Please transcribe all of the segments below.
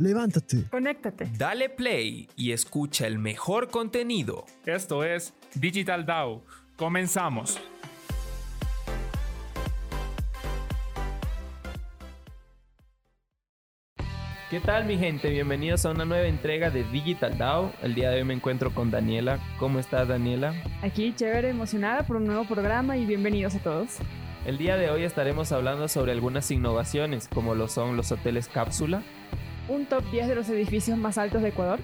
Levántate. Conéctate. Dale play y escucha el mejor contenido. Esto es Digital DAO. Comenzamos. ¿Qué tal mi gente? Bienvenidos a una nueva entrega de Digital DAO. El día de hoy me encuentro con Daniela. ¿Cómo estás Daniela? Aquí chévere, emocionada por un nuevo programa y bienvenidos a todos. El día de hoy estaremos hablando sobre algunas innovaciones como lo son los hoteles cápsula. Un top 10 de los edificios más altos de Ecuador.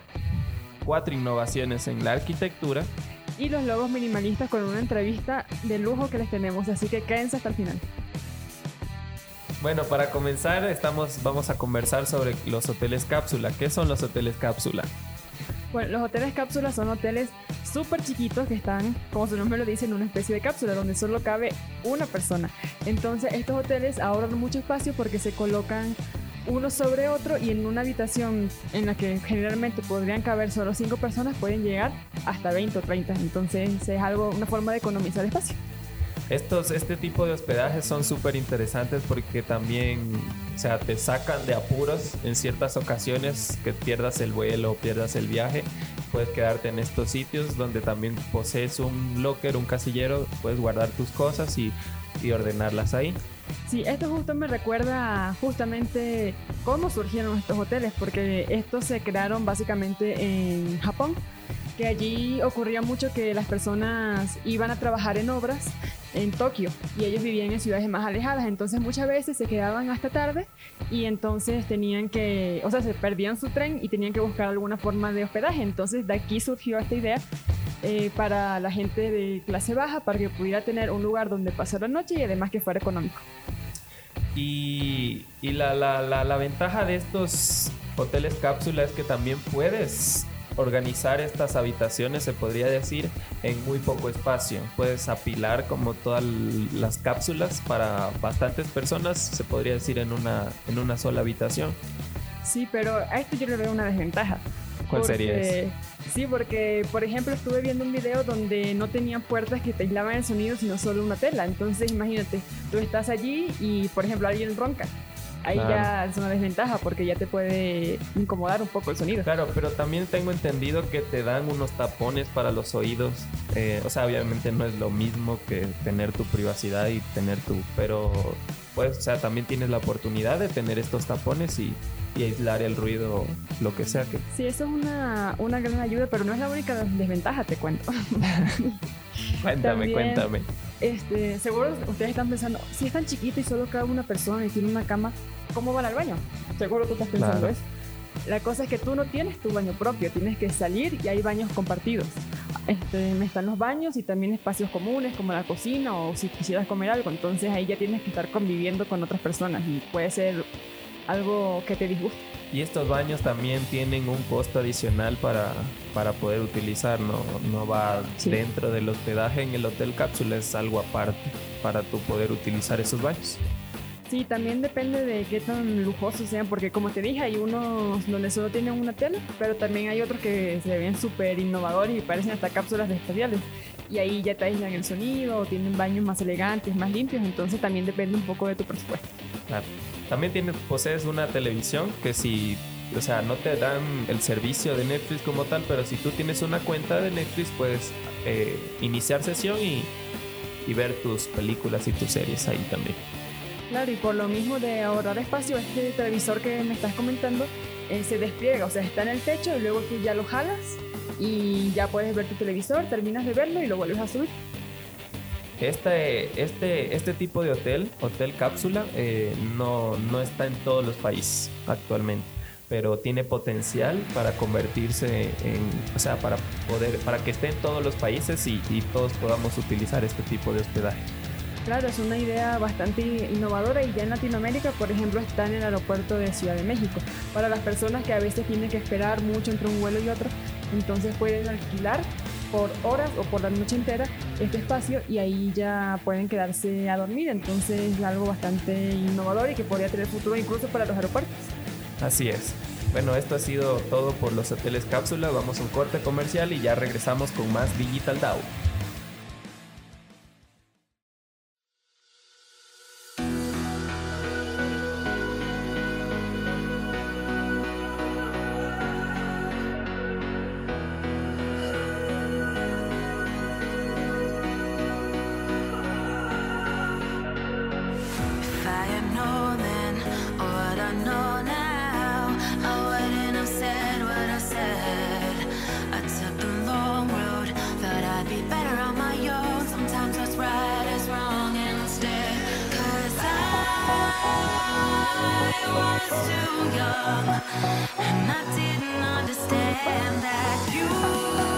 Cuatro innovaciones en la arquitectura. Y los logos minimalistas con una entrevista de lujo que les tenemos, así que quédense hasta el final. Bueno, para comenzar estamos, vamos a conversar sobre los hoteles cápsula. ¿Qué son los hoteles cápsula? Bueno, los hoteles cápsula son hoteles súper chiquitos que están, como su nombre lo dice, en una especie de cápsula donde solo cabe una persona. Entonces estos hoteles ahorran mucho espacio porque se colocan uno sobre otro y en una habitación en la que generalmente podrían caber solo cinco personas pueden llegar hasta 20 o 30. Entonces es algo, una forma de economizar espacio. Estos, este tipo de hospedajes son súper interesantes porque también, o sea, te sacan de apuros en ciertas ocasiones que pierdas el vuelo pierdas el viaje. Puedes quedarte en estos sitios donde también posees un locker, un casillero, puedes guardar tus cosas y, y ordenarlas ahí. Sí, esto justo me recuerda justamente cómo surgieron estos hoteles, porque estos se crearon básicamente en Japón que allí ocurría mucho que las personas iban a trabajar en obras en Tokio y ellos vivían en ciudades más alejadas, entonces muchas veces se quedaban hasta tarde y entonces tenían que, o sea, se perdían su tren y tenían que buscar alguna forma de hospedaje, entonces de aquí surgió esta idea eh, para la gente de clase baja, para que pudiera tener un lugar donde pasar la noche y además que fuera económico. Y, y la, la, la, la ventaja de estos hoteles cápsula es que también puedes organizar estas habitaciones, se podría decir, en muy poco espacio. Puedes apilar como todas las cápsulas para bastantes personas, se podría decir, en una, en una sola habitación. Sí, pero a esto yo le veo una desventaja. ¿Cuál sería eso? Sí, porque por ejemplo estuve viendo un video donde no tenían puertas que te aislaban el sonido, sino solo una tela. Entonces imagínate, tú estás allí y por ejemplo alguien ronca ahí Claro. ya es una desventaja porque ya te puede incomodar un poco el sonido. Claro, pero también tengo entendido que te dan unos tapones para los oídos. Eh, o sea, obviamente no es lo mismo que tener tu privacidad y tener tu... Pero, pues, o sea, también tienes la oportunidad de tener estos tapones y, y aislar el ruido, lo que sea que... Sí, eso es una, una gran ayuda, pero no es la única desventaja, te cuento. Cuéntame, También- cuéntame. Este, seguro ustedes están pensando, si es tan chiquito y solo cabe una persona y tiene una cama, ¿cómo van al baño? Seguro tú estás pensando Claro. eso. La cosa es que tú no tienes tu baño propio, tienes que salir y hay baños compartidos. Este, están los baños y también espacios comunes como la cocina o si quisieras comer algo, entonces ahí ya tienes que estar conviviendo con otras personas y puede ser algo que te disguste. Y estos baños también tienen un costo adicional para, para poder utilizar, no, no va Sí. dentro del hospedaje en el hotel cápsula, es algo aparte para tú poder utilizar esos baños. Sí, también depende de qué tan lujosos sean, porque como te dije, hay unos donde solo tienen una tela, pero también hay otros que se ven súper innovadores y parecen hasta cápsulas espaciales. Y ahí ya te aíslan el sonido, o tienen baños más elegantes, más limpios, entonces también depende un poco de tu presupuesto. Claro. También tienes, posees una televisión que si, o sea, no te dan el servicio de Netflix como tal, pero si tú tienes una cuenta de Netflix puedes eh, iniciar sesión y ver tus películas y tus series ahí también. Claro, y por lo mismo de ahorrar espacio, este televisor que me estás comentando eh, se despliega, o sea, está en el techo y luego tú ya lo jalas y ya puedes ver tu televisor, terminas de verlo y lo vuelves a subir. Este, este, este tipo de hotel, hotel cápsula, eh, no, no está en todos los países actualmente, pero tiene potencial para convertirse en, o sea, para poder, para que esté en todos los países y, y todos podamos utilizar este tipo de hospedaje. Claro, es una idea bastante innovadora y ya en Latinoamérica, por ejemplo, está en el aeropuerto de Ciudad de México. Para las personas que a veces tienen que esperar mucho entre un vuelo y otro, entonces pueden alquilar por horas o por la noche entera este espacio y ahí ya pueden quedarse a dormir. Entonces es algo bastante innovador y que podría tener futuro incluso para los aeropuertos. Así es. Bueno, esto ha sido todo por los hoteles cápsula. Vamos a un corte comercial y ya regresamos con más Digital DAO. And I didn't understand that you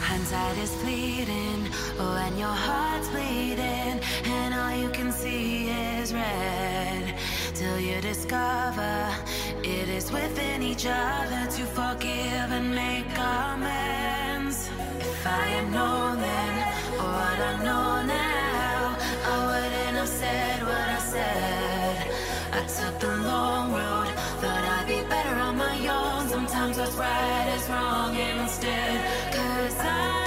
Hindsight is fleeting when your heart's bleeding and all you can see is red till you discover it is within each other to forgive and make amends. If I had known then what I know now, I wouldn't have said what I said. I took the long road, Sometimes what's right is wrong instead. Cause I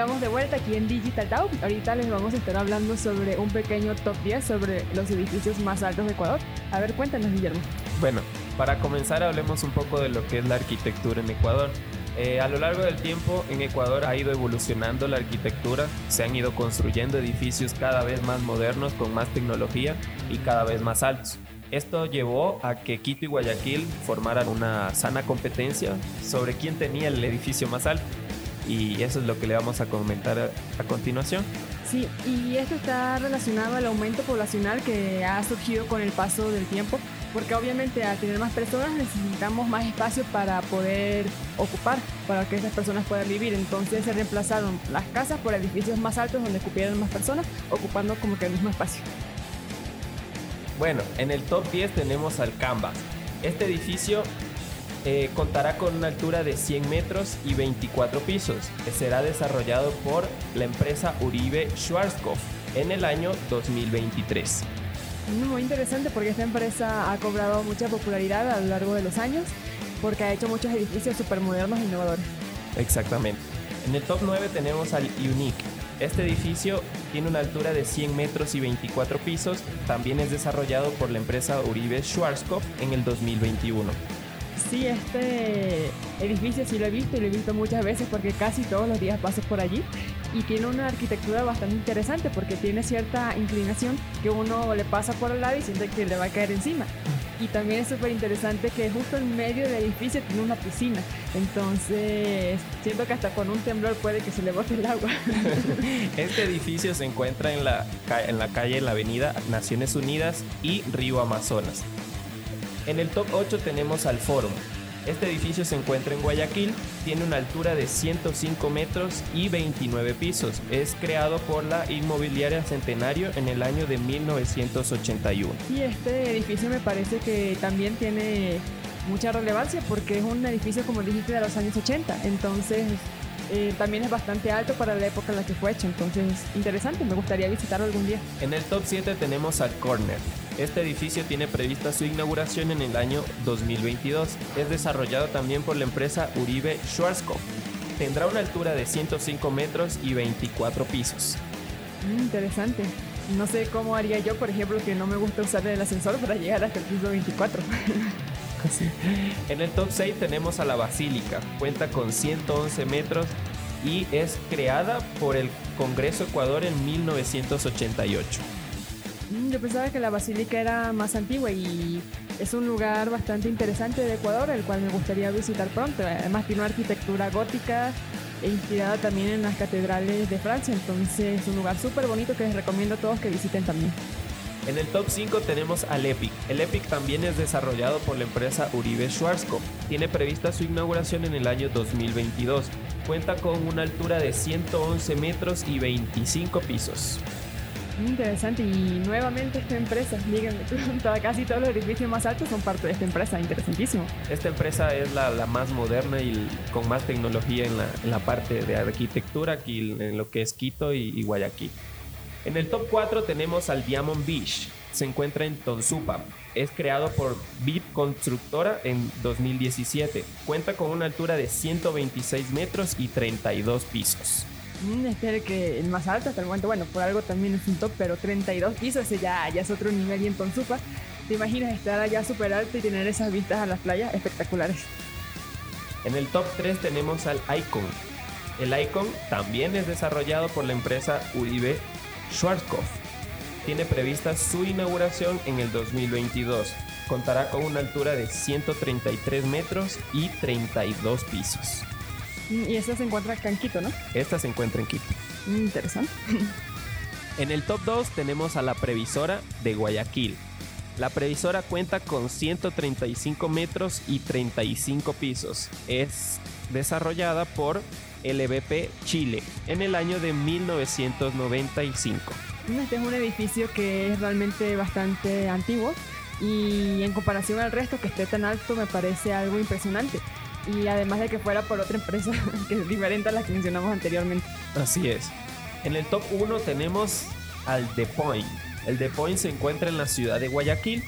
estamos de vuelta aquí en Digital Dow. Ahorita les vamos a estar hablando sobre un pequeño top 10 sobre los edificios más altos de Ecuador. A ver, cuéntanos, Guillermo. Bueno, para comenzar hablemos un poco de lo que es la arquitectura en Ecuador. Eh, a lo largo del tiempo en Ecuador ha ido evolucionando la arquitectura, se han ido construyendo edificios cada vez más modernos, con más tecnología y cada vez más altos. Esto llevó a que Quito y Guayaquil formaran una sana competencia sobre quién tenía el edificio más alto. Y eso es lo que le vamos a comentar a, a continuación. Sí, y esto está relacionado al aumento poblacional que ha surgido con el paso del tiempo, porque obviamente al tener más personas necesitamos más espacio para poder ocupar, para que esas personas puedan vivir. Entonces se reemplazaron las casas por edificios más altos donde cupieran más personas, ocupando como que el mismo espacio. Bueno, en el top 10 tenemos al Canvas. Este edificio eh, contará con una altura de 100 metros y 24 pisos. Será desarrollado por la empresa Uribe Schwarzkopf en el año 2023. Muy interesante porque esta empresa ha cobrado mucha popularidad a lo largo de los años, porque ha hecho muchos edificios súper modernos e innovadores. Exactamente. En el top 9 tenemos al Unique. Este edificio tiene una altura de 100 metros y 24 pisos. También es desarrollado por la empresa Uribe Schwarzkopf en el 2021. Sí, este edificio sí lo he visto y lo he visto muchas veces porque casi todos los días paso por allí y tiene una arquitectura bastante interesante porque tiene cierta inclinación que uno le pasa por el lado y siente que le va a caer encima. Y también es súper interesante que justo en medio del edificio tiene una piscina. Entonces, siento que hasta con un temblor puede que se le bote el agua. Este edificio se encuentra en la, en la calle, en la avenida Naciones Unidas y Río Amazonas. En el top 8 tenemos al Forum. Este edificio se encuentra en Guayaquil, tiene una altura de 105 metros y 29 pisos. Es creado por la inmobiliaria Centenario en el año de 1981. Y este edificio me parece que también tiene mucha relevancia porque es un edificio, como dijiste, de los años 80. Entonces, eh, también es bastante alto para la época en la que fue hecho. Entonces, interesante, me gustaría visitarlo algún día. En el top 7 tenemos al Corner. Este edificio tiene prevista su inauguración en el año 2022. Es desarrollado también por la empresa Uribe Schwarzkopf. Tendrá una altura de 105 metros y 24 pisos. Mm, interesante. No sé cómo haría yo, por ejemplo, que no me gusta usar el ascensor para llegar hasta el piso 24. En el top 6 tenemos a la Basílica. Cuenta con 111 metros y es creada por el Congreso Ecuador en 1988. Mm, Yo pensaba que la basílica era más antigua y es un lugar bastante interesante de Ecuador, el cual me gustaría visitar pronto. Además tiene una arquitectura gótica e inspirada también en las catedrales de Francia, entonces es un lugar súper bonito que les recomiendo a todos que visiten también. En el top 5 tenemos al Epic. El Epic también es desarrollado por la empresa Uribe Schwarzkopf. Tiene prevista su inauguración en el año 2022. Cuenta con una altura de 111 metros y 25 pisos. Interesante y nuevamente esta empresa, díganme, casi todos los edificios más altos son parte de esta empresa, interesantísimo. Esta empresa es la, la más moderna y con más tecnología en la, en la parte de arquitectura aquí en lo que es Quito y, y Guayaquil. En el top 4 tenemos al Diamond Beach. Se encuentra en Tonsupa. Es creado por VIP Constructora en 2017. Cuenta con una altura de 126 metros y 32 pisos. Mm, es el, que, el más alto hasta el momento, bueno, por algo también es un top, pero 32 pisos, ese ya, ya es otro nivel y en Tonsupa. ¿Te imaginas estar allá súper alto y tener esas vistas a las playas espectaculares? En el top 3 tenemos al Icon. El Icon también es desarrollado por la empresa Uribe Schwarzkopf. Tiene prevista su inauguración en el 2022. Contará con una altura de 133 metros y 32 pisos. Mm, Y eso se encuentra acá en Quito, ¿no? Esta se encuentra en Quito. Mm, Interesante. En el top 2 tenemos a la previsora de Guayaquil. La previsora cuenta con 135 metros y 35 pisos. Es desarrollada por LVP Chile en el año de 1995. Este es un edificio que es realmente bastante antiguo y en comparación al resto que esté tan alto me parece algo impresionante. Y además de que fuera por otra empresa que es diferente a la que mencionamos anteriormente. Así es. En el top 1 tenemos al The Point. El The Point se encuentra en la ciudad de Guayaquil.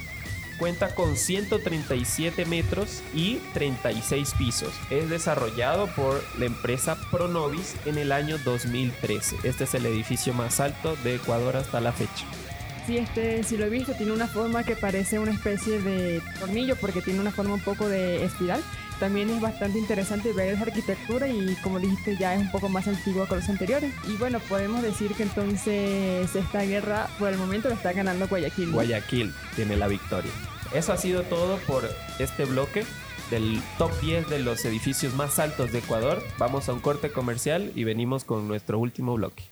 Cuenta con 137 metros y 36 pisos. Es desarrollado por la empresa Pronovis en el año 2013. Este es el edificio más alto de Ecuador hasta la fecha. Sí, este, si lo he visto, tiene una forma que parece una especie de tornillo porque tiene una forma un poco de espiral. También es bastante interesante ver esa arquitectura y como dijiste ya es un poco más antigua que los anteriores. Y bueno, podemos decir que entonces esta guerra por el momento la está ganando Guayaquil. Guayaquil tiene la victoria. Eso ha sido todo por este bloque del top 10 de los edificios más altos de Ecuador. Vamos a un corte comercial y venimos con nuestro último bloque.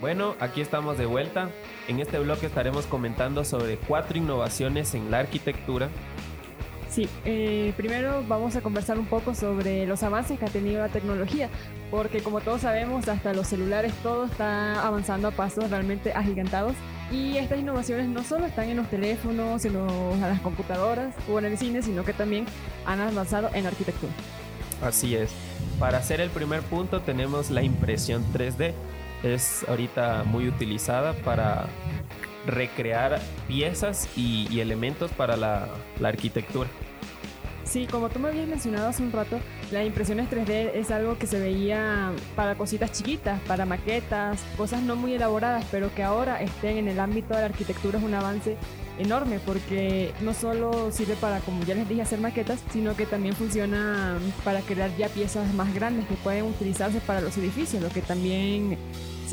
Bueno, aquí estamos de vuelta. En este bloque estaremos comentando sobre cuatro innovaciones en la arquitectura. Sí, eh, primero vamos a conversar un poco sobre los avances que ha tenido la tecnología, porque como todos sabemos, hasta los celulares todo está avanzando a pasos realmente agigantados. Y estas innovaciones no solo están en los teléfonos, en, los, en las computadoras o en el cine, sino que también han avanzado en la arquitectura. Así es. Para hacer el primer punto tenemos la impresión 3D. Es ahorita muy utilizada para recrear piezas y, elementos para la arquitectura. Sí, como tú me habías mencionado hace un rato, las impresiones 3D es algo que se veía para cositas chiquitas, para maquetas, cosas no muy elaboradas, pero que ahora estén en el ámbito de la arquitectura es un avance enorme porque no solo sirve para, como ya les dije, hacer maquetas, sino que también funciona para crear ya piezas más grandes que pueden utilizarse para los edificios, lo que también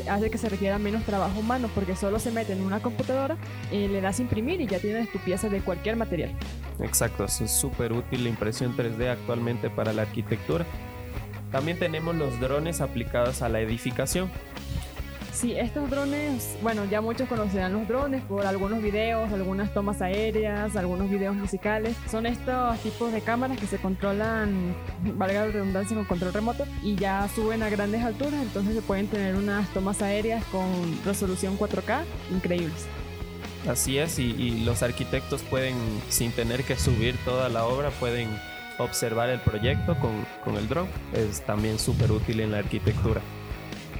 hace que se requiera menos trabajo humano porque solo se mete en una computadora, eh, le das imprimir y ya tienes tu pieza de cualquier material. Exacto, es súper útil la impresión 3D actualmente para la arquitectura. También tenemos los drones aplicados a la edificación. Sí, estos drones, bueno, ya muchos conocerán los drones por algunos videos, algunas tomas aéreas, algunos videos musicales. Son estos tipos de cámaras que se controlan, valga la redundancia, con control remoto y ya suben a grandes alturas, entonces se pueden tener unas tomas aéreas con resolución 4K increíbles. Así es, y, los arquitectos pueden, sin tener que subir toda la obra, pueden observar el proyecto con, con el dron. Es también súper útil en la arquitectura.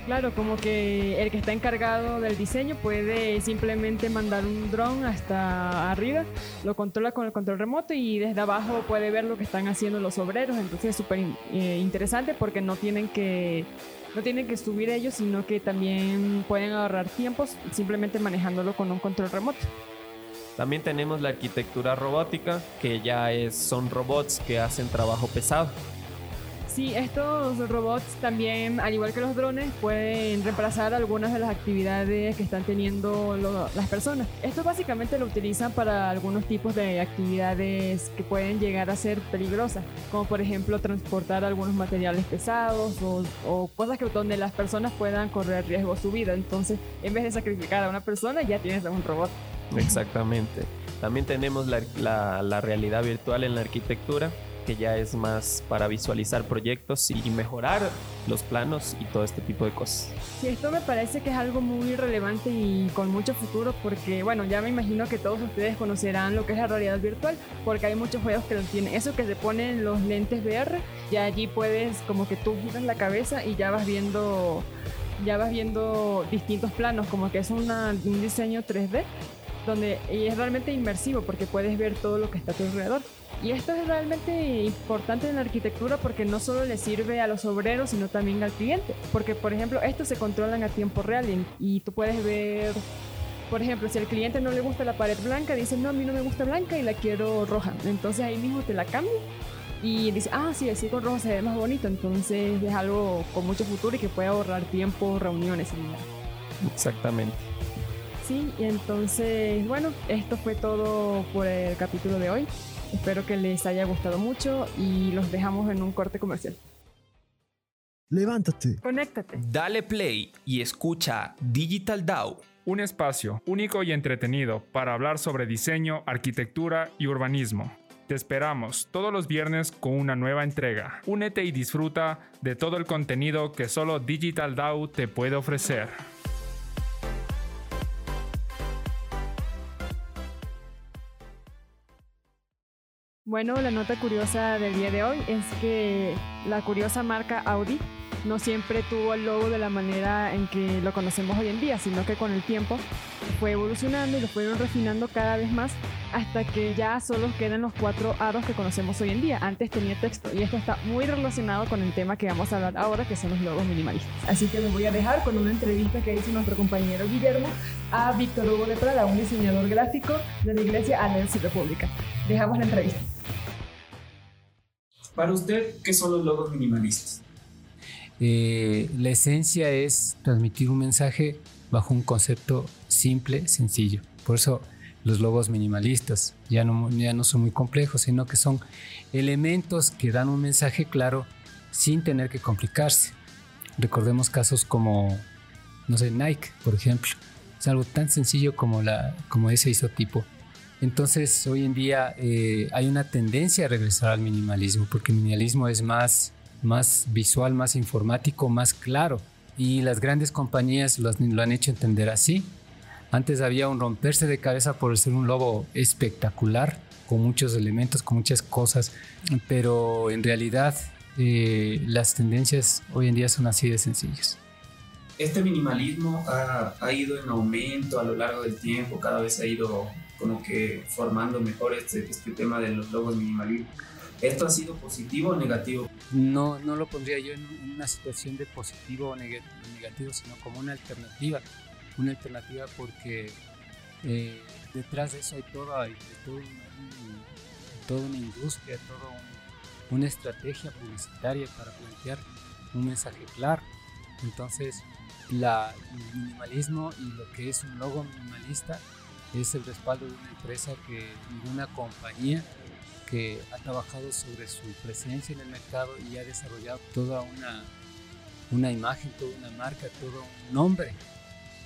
Claro, como que el que está encargado del diseño puede simplemente mandar un dron hasta arriba, lo controla con el control remoto y desde abajo puede ver lo que están haciendo los obreros. Entonces es súper eh, interesante porque no tienen que no tienen que subir ellos, sino que también pueden ahorrar tiempos simplemente manejándolo con un control remoto. También tenemos la arquitectura robótica, que ya es, son robots que hacen trabajo pesado. Sí, estos robots también, al igual que los drones, pueden reemplazar algunas de las actividades que están teniendo las personas. Esto básicamente lo utilizan para algunos tipos de actividades que pueden llegar a ser peligrosas, como por ejemplo transportar algunos materiales pesados o, cosas que, donde las personas puedan correr riesgo su vida. Entonces, en vez de sacrificar a una persona, ya tienes a un robot. Exactamente. También tenemos la, la- la realidad virtual en la arquitectura, que ya es más para visualizar proyectos y mejorar los planos y todo este tipo de cosas. Sí, esto me parece que es algo muy relevante y con mucho futuro porque, bueno, ya me imagino que todos ustedes conocerán lo que es la realidad virtual porque hay muchos juegos que lo tienen. Eso que se ponen los lentes VR y allí puedes como que tú giras la cabeza y ya vas viendo, ya vas viendo distintos planos, como que es una- un diseño 3D donde y es realmente inmersivo porque puedes ver todo lo que está a tu alrededor. Y esto es realmente importante en la arquitectura porque no solo le sirve a los obreros, sino también al cliente. Porque, por ejemplo, estos se controlan a tiempo real y, y tú puedes ver, por ejemplo, si al cliente no le gusta la pared blanca, dice, no, a mí no me gusta blanca y la quiero roja. Entonces ahí mismo te la cambia y dice, ah, sí, así con rojo se ve más bonito. Entonces es algo con mucho futuro y que puede ahorrar tiempo, reuniones y dinero. Exactamente. Sí, y entonces, bueno, esto fue todo por el capítulo de hoy. Espero que les haya gustado mucho y los dejamos en un corte comercial. Levántate. Conéctate. Dale play y escucha Digital DAO. Un espacio único y entretenido para hablar sobre diseño, arquitectura y urbanismo. Te esperamos todos los viernes con una nueva entrega. Únete y disfruta de todo el contenido que solo Digital DAO te puede ofrecer. Bueno, la nota curiosa del día de hoy es que la curiosa marca Audi no siempre tuvo el logo de la manera en que lo conocemos hoy en día, sino que con el tiempo fue evolucionando y lo fueron refinando cada vez más hasta que ya solo quedan los cuatro aros que conocemos hoy en día. Antes tenía texto y esto está muy relacionado con el tema que vamos a hablar ahora, que son los logos minimalistas. Así que les voy a dejar con una entrevista que hizo nuestro compañero Guillermo a Víctor Hugo de Prada, un diseñador gráfico de la iglesia Alliance República. Dejamos la entrevista. Para usted, ¿qué son los logos minimalistas? Eh, la esencia es transmitir un mensaje bajo un concepto simple, sencillo. Por eso los logos minimalistas ya no, ya no son muy complejos, sino que son elementos que dan un mensaje claro sin tener que complicarse. Recordemos casos como no sé, Nike, por ejemplo. Es algo tan sencillo como, la, como ese isotipo. Entonces, hoy en día eh, hay una tendencia a regresar al minimalismo, porque el minimalismo es más, más visual, más informático, más claro. Y las grandes compañías lo, han hecho entender así. Antes había un romperse de cabeza por ser un logo espectacular, con muchos elementos, con muchas cosas, pero en realidad eh, las tendencias hoy en día son así de sencillas. Este minimalismo ha, ha, ido en aumento a lo largo del tiempo, cada vez ha ido como que formando mejor este, este tema de los logos minimalistas. ¿Esto ha sido positivo o negativo? No, no lo pondría yo en una situación de positivo o negativo, sino como una alternativa. Una alternativa porque eh, detrás de eso hay toda, hay todo una industria, toda una estrategia publicitaria para plantear un mensaje claro. Entonces, el minimalismo y lo que es un logo minimalista es el respaldo de una empresa que, de una compañía que ha trabajado sobre su presencia en el mercado y ha desarrollado toda una, una imagen, toda una marca, todo un nombre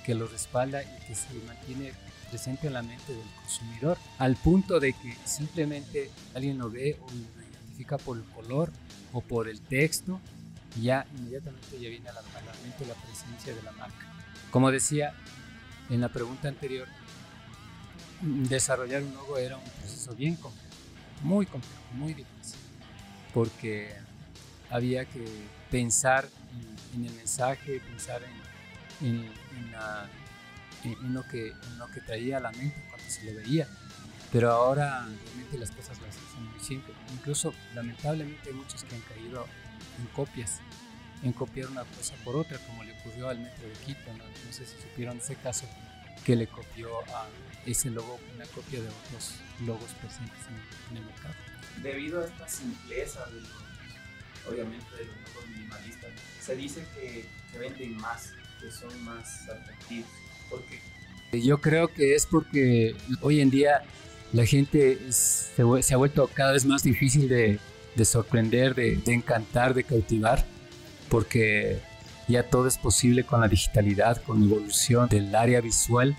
que lo respalda y que se mantiene presente en la mente del consumidor, al punto de que simplemente alguien lo ve o lo identifica por el color o por el texto, ya inmediatamente ya viene a la, a la mente la presencia de la marca. Como decía en la pregunta anterior, desarrollar un logo era un proceso bien complejo, muy complejo, muy difícil, porque había que pensar en, en el mensaje, pensar en, en, en la, lo que, en lo que traía a la mente cuando se lo veía. Pero ahora realmente las cosas las hacen muy simples. Incluso lamentablemente hay muchos que han caído en copias, en copiar una cosa por otra, como le ocurrió al Metro de Quito. No, no sé si supieron ese caso que le copió a ese logo una copia de otros logos presentes en, el mercado. Debido a esta simpleza, de los, obviamente, de los logos minimalistas, se dice que, que venden más, que son más atractivos. ¿Por qué? Yo creo que es porque hoy en día la gente se, se ha vuelto cada vez más difícil de, de sorprender, de, de, encantar, de cautivar, porque ya todo es posible con la digitalidad, con la evolución del área visual.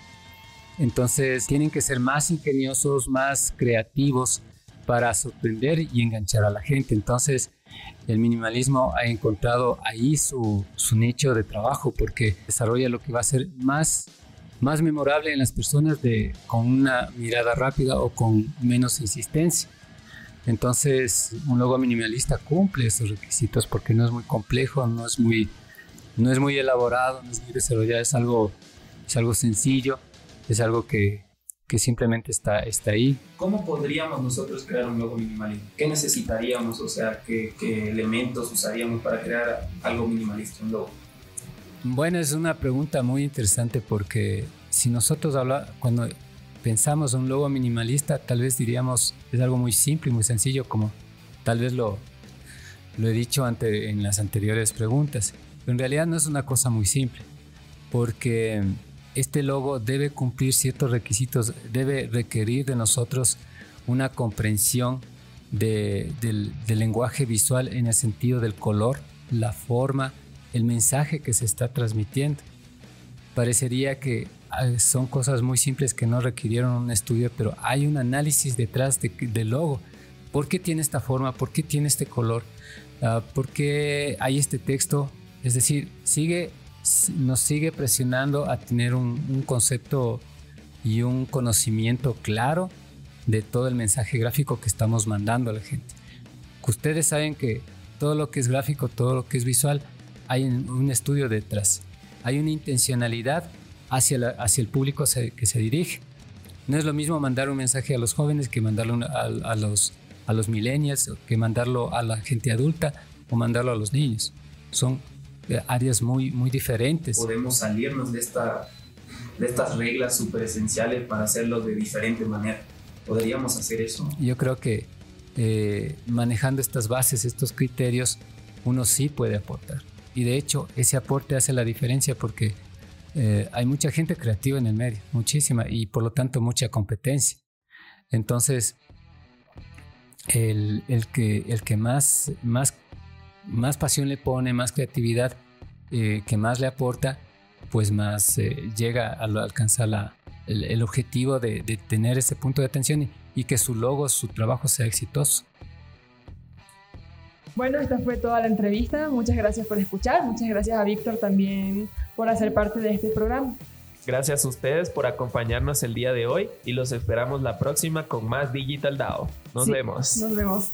Entonces tienen que ser más ingeniosos, más creativos para sorprender y enganchar a la gente. Entonces el minimalismo ha encontrado ahí su, su, nicho de trabajo porque desarrolla lo que va a ser más, más memorable en las personas de, con una mirada rápida o con menos insistencia. Entonces, un logo minimalista cumple esos requisitos porque no es muy complejo, no es muy, no es muy elaborado, no es muy desarrollado, es algo, es algo sencillo, es algo que, que simplemente está, está ahí. ¿Cómo podríamos nosotros crear un logo minimalista? ¿Qué necesitaríamos? O sea, ¿qué, qué elementos usaríamos para crear algo minimalista, un logo? Bueno, es una pregunta muy interesante porque si nosotros habla, cuando pensamos en un logo minimalista, tal vez diríamos es algo muy simple y muy sencillo, como tal vez lo, lo he dicho ante, en las anteriores preguntas. Pero en realidad no es una cosa muy simple, porque este logo debe cumplir ciertos requisitos, debe requerir de nosotros una comprensión de, del, del, lenguaje visual en el sentido del color, la forma, el mensaje que se está transmitiendo. Parecería que son cosas muy simples que no requirieron un estudio, pero hay un análisis detrás de, del logo. ¿Por qué tiene esta forma? ¿Por qué tiene este color? Uh, ¿Por qué hay este texto? Es decir, sigue nos sigue presionando a tener un, concepto y un conocimiento claro de todo el mensaje gráfico que estamos mandando a la gente. Ustedes saben que todo lo que es gráfico, todo lo que es visual, hay un estudio detrás. Hay una intencionalidad hacia, hacia el público que se dirige. No es lo mismo mandar un mensaje a los jóvenes que mandarlo a, a, los, a los millennials, que mandarlo a la gente adulta o mandarlo a los niños. Son áreas muy, muy diferentes. Podemos salirnos de, esta, de estas reglas súper esenciales para hacerlo de diferente manera. ¿Podríamos hacer eso? Yo creo que eh, manejando estas bases, estos criterios, uno sí puede aportar. Y de hecho, ese aporte hace la diferencia porque eh, hay mucha gente creativa en el medio, muchísima, y por lo tanto mucha competencia. Entonces, el, el que, el que más, más más pasión le pone, más creatividad, eh, que más le aporta, pues más eh, llega a alcanzar la, el, objetivo de, tener ese punto de atención y, y que su logo, su trabajo sea exitoso. Bueno, esta fue toda la entrevista. Muchas gracias por escuchar. Muchas gracias a Víctor también por hacer parte de este programa. Gracias a ustedes por acompañarnos el día de hoy y los esperamos la próxima con más Digital DAO. Nos vemos. Nos vemos.